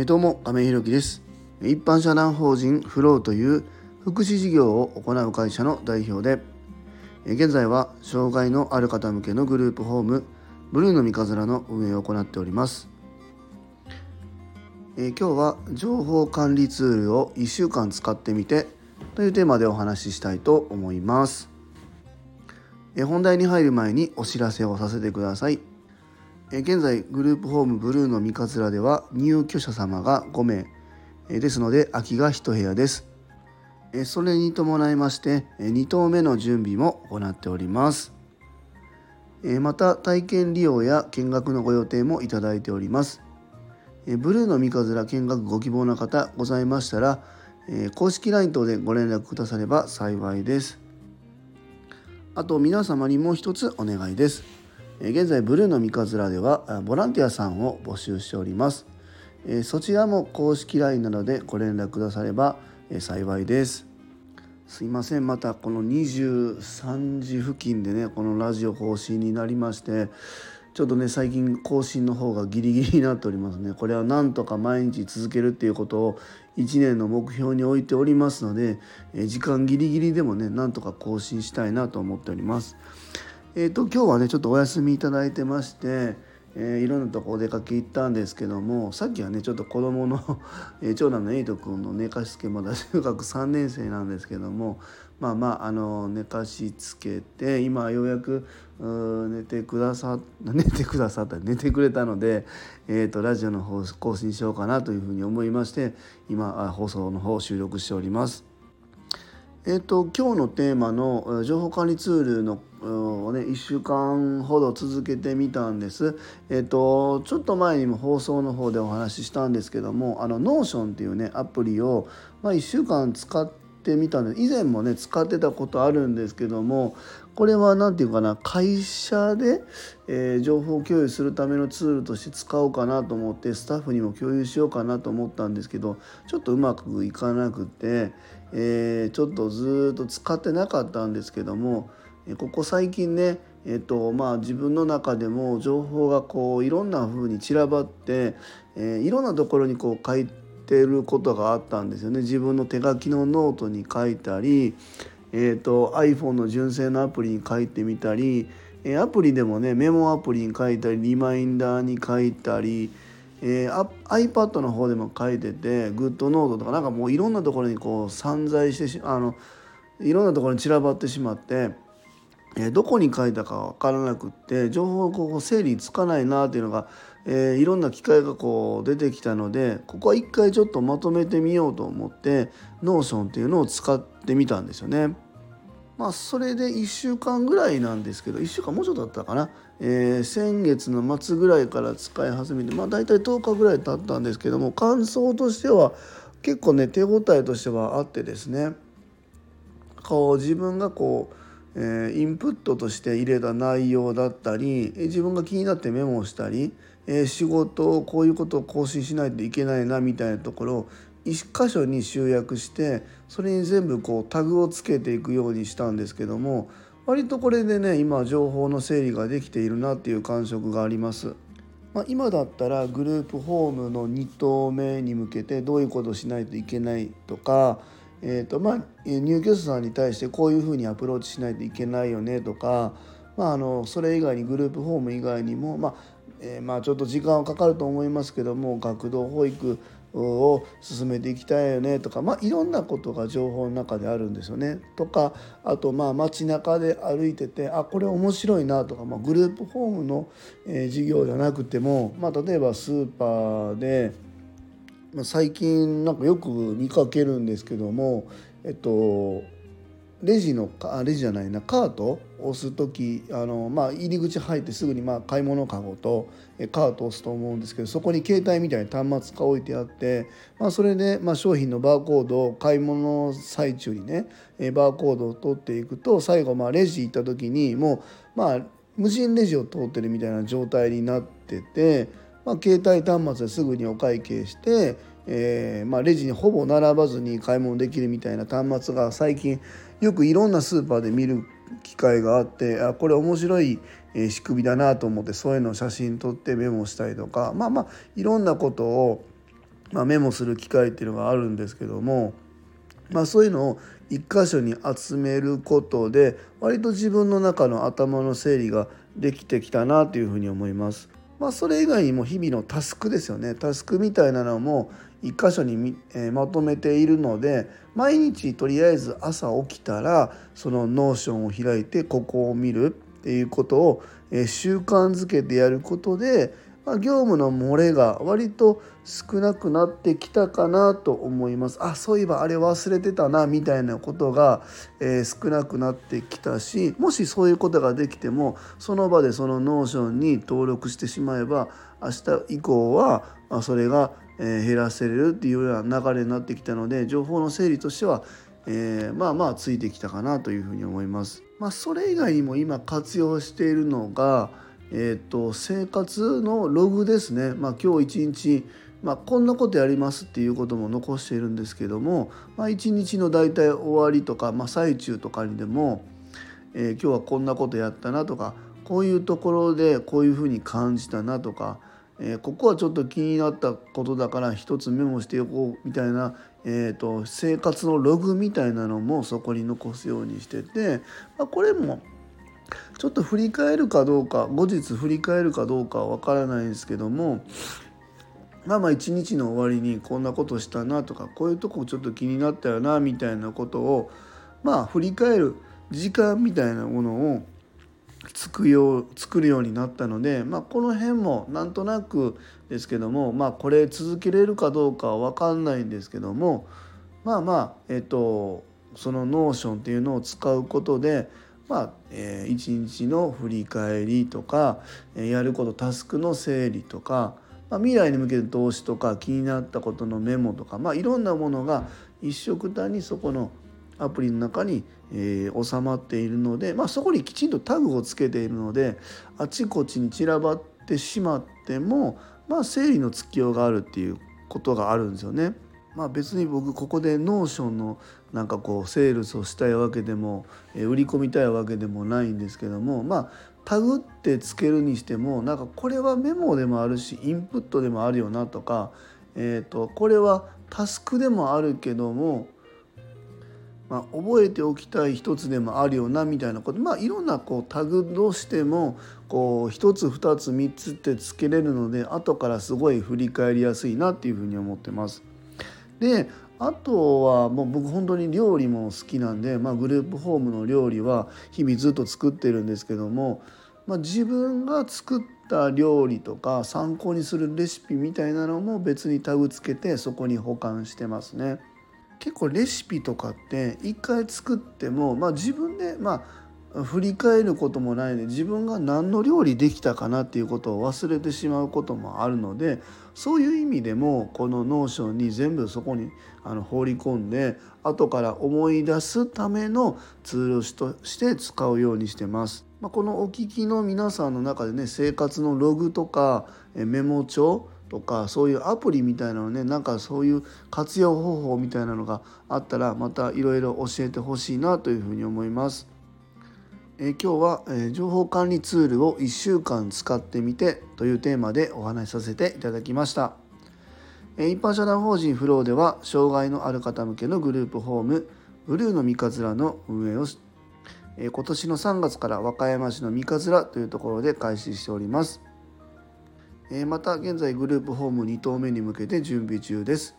えー、どうも亀井宏樹です。一般社団法人フローという福祉事業を行う会社の代表で現在は障害のある方向けのグループホームブルーの三日面の運営を行っております。え今日は情報管理ツールを1週間使ってみてというテーマでお話ししたいと思います。え本題に入る前にお知らせをさせてください。現在グループホームブルーの三日面では入居者様が5名ですので空きが1部屋です。それに伴いまして2棟目の準備も行っております。また体験利用や見学のご予定もいただいております。ブルーの三日面見学ご希望の方ございましたら公式 LINE 等でご連絡くだされば幸いです。あと皆様にもう一つお願いです。現在ブルーの三日面ではボランティアさんを募集しております。そちらも公式 LINE などでご連絡くだされば幸いです。すいません。またこの23時付近でねこのラジオ更新になりましてちょっとね最近更新の方がギリギリになっておりますね。これはなんとか毎日続けるっていうことを1年の目標に置いておりますので時間ギリギリでもねなんとか更新したいなと思っております。えーと、今日はねちょっとお休みいただいてまして、えー、いろんなとこお出かけ行ったんですけどもさっきはねちょっと子供の、えー、長男のエイト君の寝かしつけまだ中学3年生なんですけどもまあまああの寝かしつけて今ようやく寝てくださ 寝てくださった寝てくれたので、えーと、ラジオの方更新しようかなというふうに思いまして今放送の方収録しております。えーと、今日のテーマの情報管理ツールのをね1週間ほど続けてみたんです。えっ、ー、とちょっと前にも放送の方でお話ししたんですけどもあの Notion っていうねアプリを、まあ、1週間使ってみたんで以前もね使ってたことあるんですけどもこれは何て言うかな会社で、えー、情報共有するためのツールとして使おうかなと思ってスタッフにも共有しようかなと思ったんですけどちょっとうまくいかなくて、えー、ちょっとずっと使ってなかったんですけどもここ最近ねえっとまあ、自分の中でも情報がこういろんな風に散らばって、えー、いろんなところにこう書いてることがあったんですよね。自分の手書きのノートに書いたり、えーと、iPhone の純正のアプリに書いてみたりえアプリでもねメモアプリに書いたりリマインダーに書いたり、えー、iPad の方でも書いててグッドノートとかなんかもういろんなところにこう散在してあのいろんなところに散らばってしまって、えー、どこに書いたか分からなくって情報こう整理つかないなっていうのが、えー、いろんな機会がこう出てきたのでここは一回ちょっとまとめてみようと思って Notion っていうのを使ってみたんですよね。まあ、それで1週間ぐらいなんですけど1週間もうちょっとだったかな、えー、先月の末ぐらいから使い始めてまあ大体10日ぐらい経ったんですけども感想としては結構ね手応えとしてはあってですね。こう自分がこう、えー、インプットとして入れた内容だったり自分が気になってメモをしたり、えー、仕事をこういうことを更新しないといけないなみたいなところを一箇所に集約してそれに全部こうタグをつけていくようにしたんですけども割とこれでね今情報の整理ができているなっていう感触があります。まあ、今だったらグループホームの2棟目に向けてどういうことをしないといけないとか、えーとまあ、入居者さんに対してこういうふうにアプローチしないといけないよねとか、まあ、あのそれ以外にグループホーム以外にも、まあえー、まあちょっと時間はかかると思いますけども学童保育を進めていきたいよねとか、まあ、いろんなことが情報の中であるんですよね。とかあとまあ街中で歩いててあこれ面白いなとか、まあ、グループホームの、え、事業じゃなくても、まあ、例えばスーパーで、まあ、最近なんかよく見かけるんですけどもえっとレジのあレジじゃないな。カートを押す時あの、まあ、入り口入ってすぐにまあ買い物かごとカートを押すと思うんですけどそこに携帯みたいな端末が置いてあって、まあ、それでまあ商品のバーコードを買い物の最中にねバーコードを取っていくと最後まあレジ行った時にもうまあ無人レジを通ってるみたいな状態になってて、まあ、携帯端末ですぐにお会計してえー、まあ、レジにほぼ並ばずに買い物できるみたいな端末が最近よくいろんなスーパーで見る機会があってあこれ面白い仕組みだなと思ってそういうのを写真撮ってメモしたりとかまあまあいろんなことをまあ、メモする機会っていうのがあるんですけども、まあ、そういうのを一箇所に集めることで割と自分の中の頭の整理ができてきたなというふうに思います。まあ、それ以外にも日々のタスクですよね。タスクみたいなのも1箇所にえまとめているので毎日とりあえず朝起きたらその Notion を開いてここを見るっていうことをえ習慣づけてやることでまあ、業務の漏れが割と少なくなってきたかなと思いますあそういえばあれ忘れてたなみたいなことが、えー、少なくなってきたしもしそういうことができてもその場でその Notion に登録してしまえば明日以降は、まあ、それが、え減らせれるっていうような流れになってきたので情報の整理としてはえー、まあまあついてきたかなというふうに思います。まあ、それ以外にも今活用しているのが、えーと、生活のログですね、まあ、今日一日、まあ、こんなことやりますっていうことも残しているんですけども、まあ、一日の大体終わりとか、まあ、最中とかにでも、えー、今日はこんなことやったなとかこういうところでこういうふうに感じたなとか、えー、ここはちょっと気になったことだから一つメモしておこうみたいな、えーと生活のログみたいなのもそこに残すようにしてて、まあ、これもちょっと振り返るかどうか後日振り返るかどうかは分からないんですけどもまあまあ一日の終わりにこんなことしたなとかこういうとこちょっと気になったよなみたいなことをまあ振り返る時間みたいなものを作よう作るようになったので、まあ、この辺もなんとなくですけども、まあ、これ続けれるかどうかは分かんないんですけどもまあまあえっとそのノーションっていうのを使うことでまあえー、一日の振り返りとか、えー、やることタスクの整理とか、まあ、未来に向けて投資とか気になったことのメモとか、まあ、いろんなものが一色単にそこのアプリの中に、えー、収まっているので、まあ、そこにきちんとタグをつけているのであちこちに散らばってしまっても、まあ、整理のつきようがあるっていうことがあるんですよね。まあ、別に僕ここで Notion のなんかこうセールスをしたいわけでもえ売り込みたいわけでもないんですけどもまあタグってつけるにしてもなんかこれはメモでもあるしインプットでもあるよなとか、えー、とこれはタスクでもあるけども、まあ、覚えておきたい一つでもあるよなみたいなことまあいろんなこうタグとしてもこう一つ二つ三つってつけれるので後からすごい振り返りやすいなっていうふうに思ってます。であとはもう僕本当に料理も好きなんで、まあ、グループホームの料理は日々ずっと作ってるんですけども、まあ、自分が作った料理とか参考にするレシピみたいなのも別にタグつけてそこに保管してますね。結構レシピとかって一回作っても、まあ、自分でまあ振り返ることもないで自分が何の料理できたかなっていうことを忘れてしまうこともあるのでそういう意味でもこの Notion に全部そこにあの放り込んで後から思い出すためのツールとして使うようにしてます。まあ、このお聞きの皆さんの中でね生活のログとかメモ帳とかそういうアプリみたいなのねなんかそういう活用方法みたいなのがあったらまたいろいろ教えてほしいなというふうに思います。え今日は、え情報管理ツールを1週間使ってみてというテーマでお話しさせていただきました。え一般社団法人フローでは障害のある方向けのグループホームブルーの三日面の運営をえ今年の3月から和歌山市の三日面というところで開始しております。えまた現在グループホーム2棟目に向けて準備中です。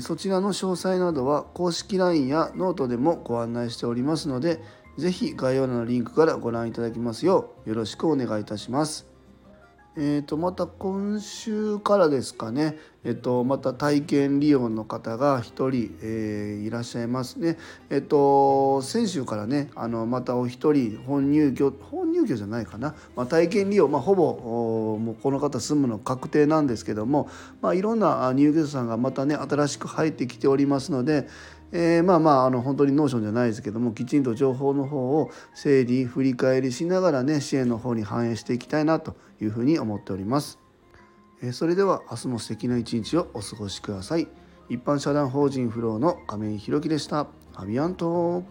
そちらの詳細などは公式 LINE やノートでもご案内しておりますのでぜひ概要欄のリンクからご覧いただきますようよろしくお願いいたします。えー、とまた今週からですかね、えー、とまた体験利用の方が1人、えー、いらっしゃいますね。えっ、ー、と先週からねあのまたお一人本入居本入居じゃないかな、まあ、体験利用、まあ、ほぼもうこの方住むの確定なんですけども、まあ、いろんな入居者さんがまたね新しく入ってきておりますので、えー、まあまああの本当に Notion じゃないですけどもきちんと情報の方を整理振り返りしながらね支援の方に反映していきたいなというふうに思っております。えー、それでは明日も素敵な一日をお過ごしください。一般社団法人フローの亀井宏樹でした。 À bientôt